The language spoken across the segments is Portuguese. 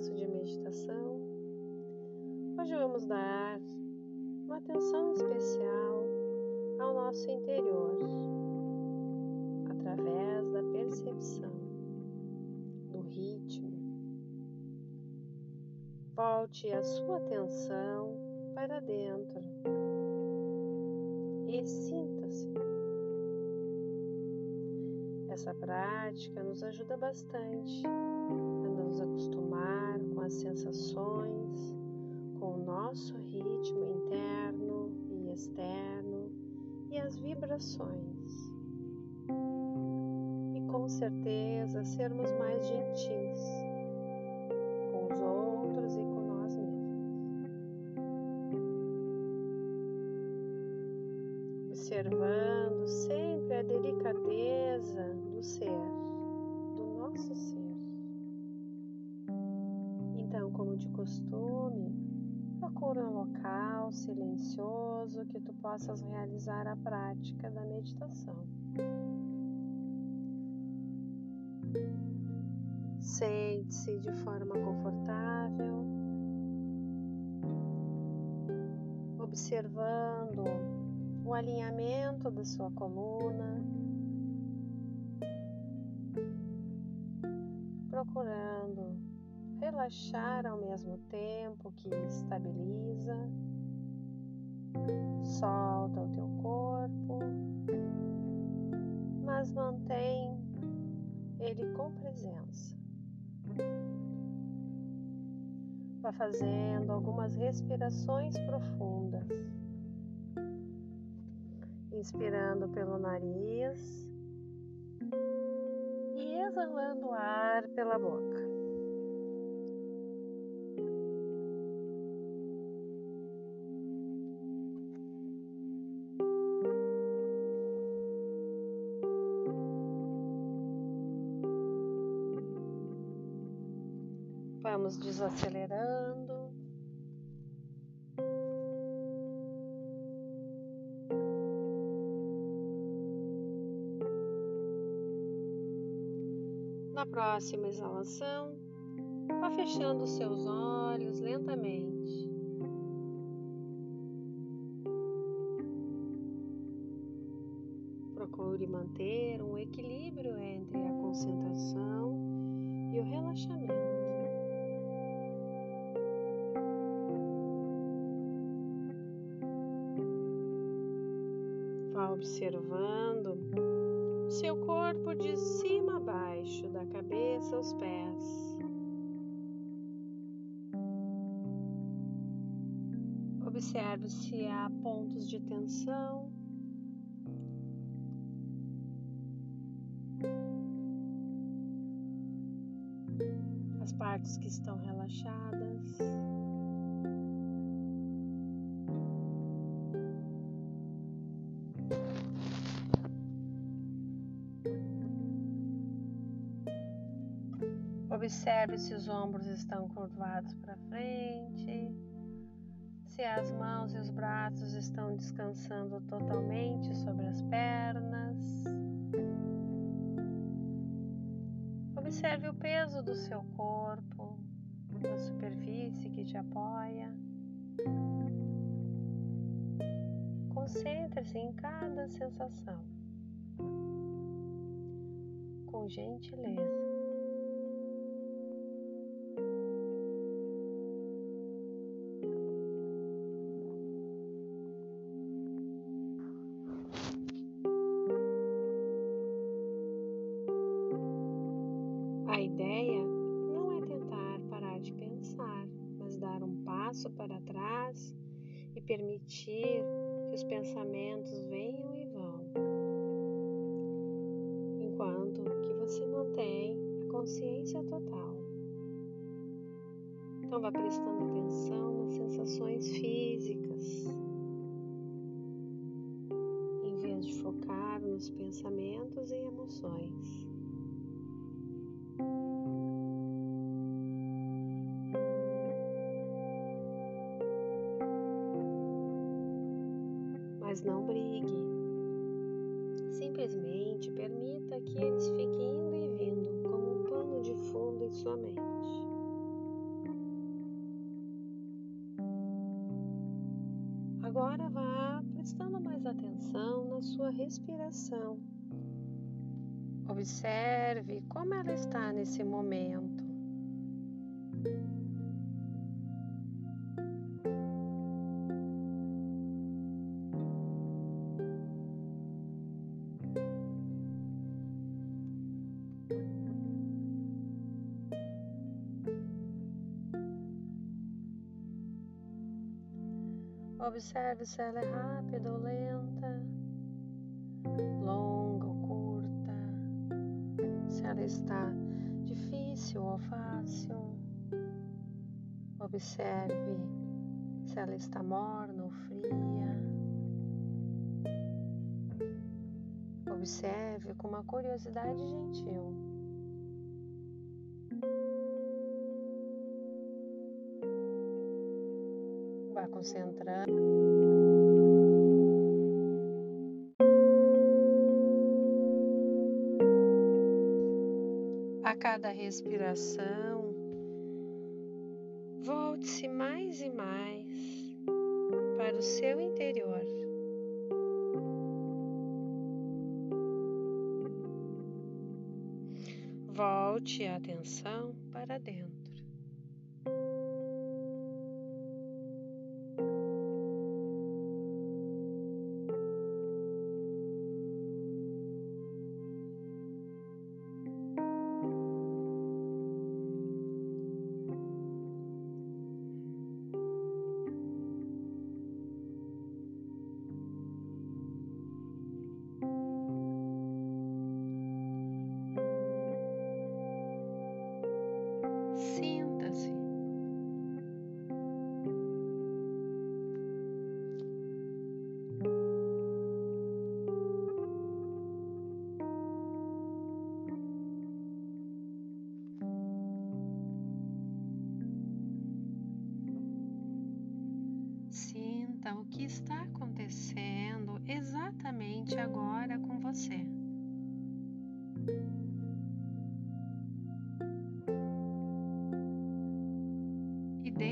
espaço de meditação. Hoje vamos dar uma atenção especial ao nosso interior, através da percepção do ritmo. Volte a sua atenção para dentro e sinta-se. Essa prática nos ajuda bastante as sensações, com o nosso ritmo interno e externo e as vibrações. E com certeza sermos mais gentis com os outros e com nós mesmos. Observando sempre a delicadeza do ser, do nosso ser. Então, como de costume, procura um local silencioso que tu possas realizar a prática da meditação. Sente-se de forma confortável, observando o alinhamento da sua coluna, procurando relaxar ao mesmo tempo que estabiliza. Solta o teu corpo, mas mantém ele com presença. Vá fazendo algumas respirações profundas, inspirando pelo nariz e exalando ar pela boca. Vamos desacelerando. Na próxima exalação, vá fechando seus olhos lentamente. Procure manter um equilíbrio entre a concentração e o relaxamento. Observando seu corpo de cima a baixo, da cabeça aos pés. Observe se há pontos de tensão. As partes que estão relaxadas. Observe se os ombros estão curvados para frente, se as mãos e os braços estão descansando totalmente sobre as pernas. Observe o peso do seu corpo na superfície que te apoia. Concentre-se em cada sensação com gentileza. Passo para trás e permitir que os pensamentos venham e vão, enquanto que você mantém a consciência total. Então, vá prestando atenção nas sensações físicas, em vez de focar nos pensamentos e emoções. mas não brigue. Simplesmente permita que eles fiquem indo e vindo como um pano de fundo em sua mente. Agora vá prestando mais atenção na sua respiração. Observe como ela está nesse momento. Observe se ela é rápida ou lenta, longa ou curta, se ela está difícil ou fácil. Observe se ela está morna ou fria. Observe com uma curiosidade gentil. Concentrando. A cada respiração, volte-se mais e mais para o seu interior. Volte a atenção para dentro.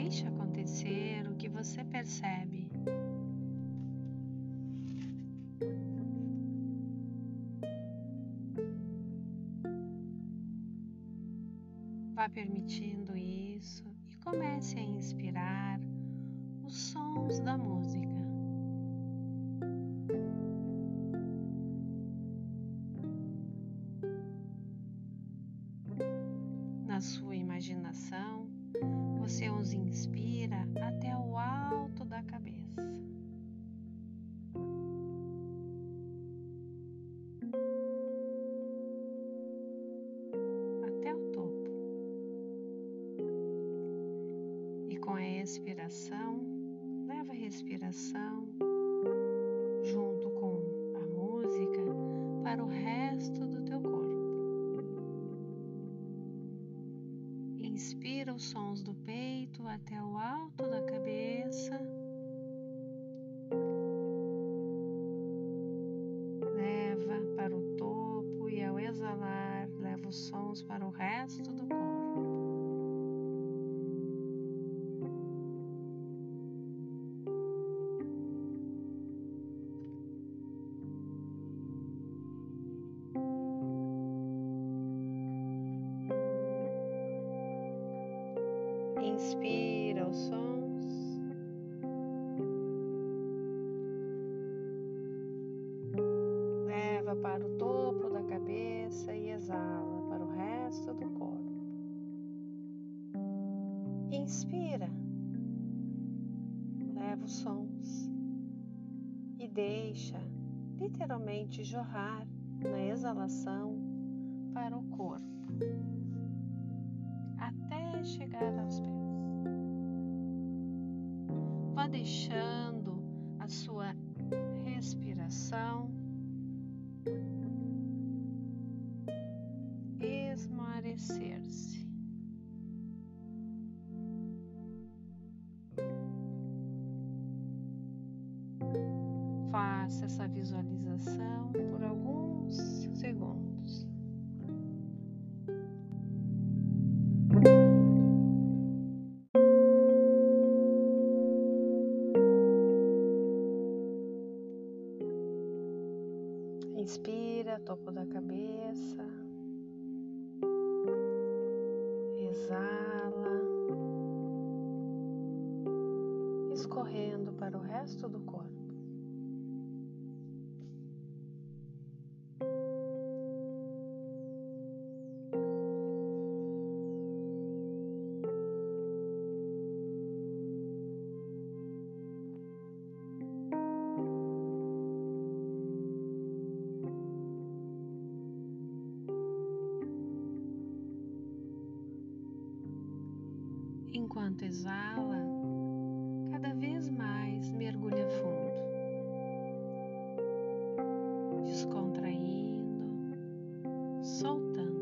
Deixe acontecer o que você percebe. Vá permitindo isso e comece a inspirar os sons da música. Com a expiração, respiração junto com a música para o resto do teu corpo. Inspira os sons do peito até o alto da cabeça. Leva para o topo e ao exalar, leva os sons para o resto do corpo. Deixa literalmente jorrar na exalação para o corpo até chegar aos pés. Vá deixando a sua respiração esmarecer-se. Exala, escorrendo para o resto do corpo. Enquanto exala, cada vez mais mergulha fundo, descontraindo, soltando.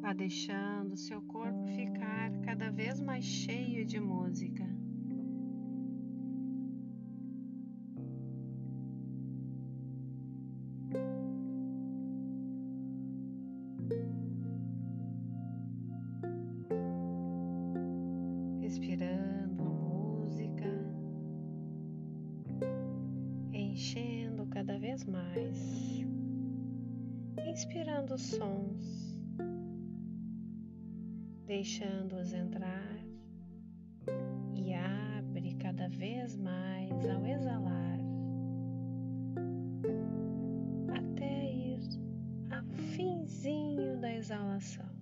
Vá deixando seu corpo ficar cada vez mais cheio de música. Inspirando sons, deixando-os entrar e abre cada vez mais ao exalar, até ir ao finzinho da exalação.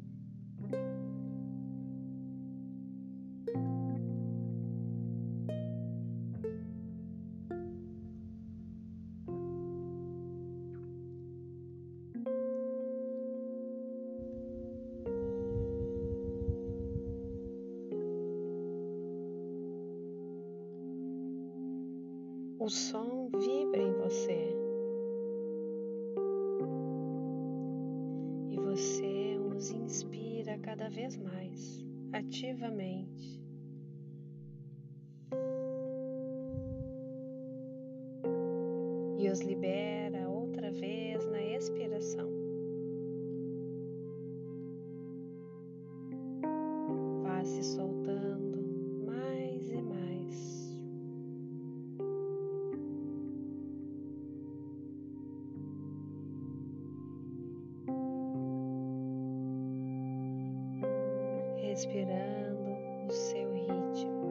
O som vibra em você e você os inspira cada vez mais ativamente. Respirando o seu ritmo.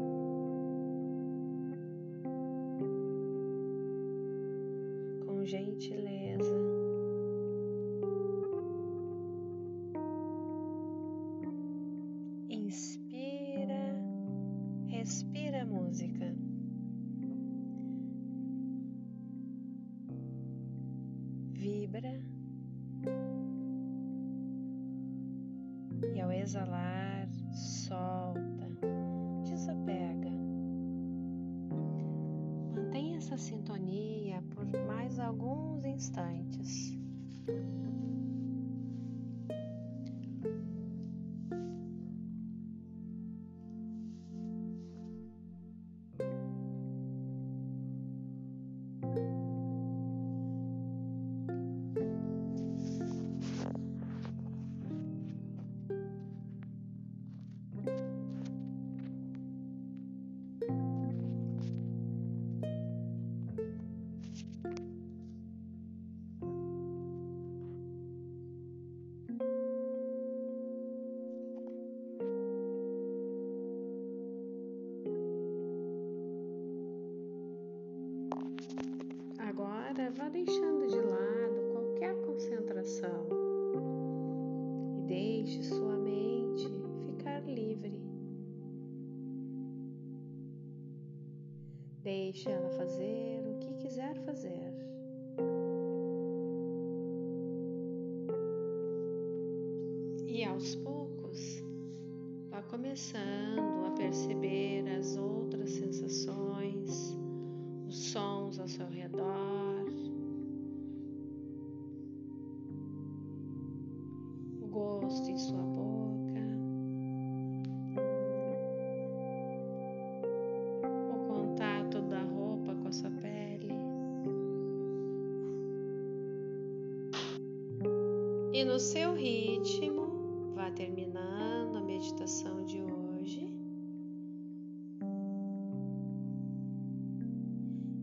Com gentileza, inspira, respira a música. Vibra e ao exalar, Agora vá deixando de lado qualquer concentração e deixe sua mente ficar livre. Deixe ela fazer o que quiser fazer. E aos poucos, vá começando a perceber as outras sensações os sons ao seu redor, seu ritmo, vá terminando a meditação de hoje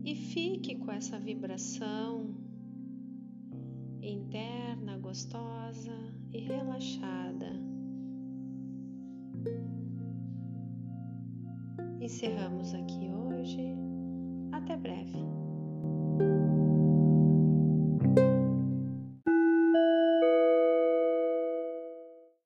e fique com essa vibração interna, gostosa e relaxada. Encerramos aqui hoje. Até breve.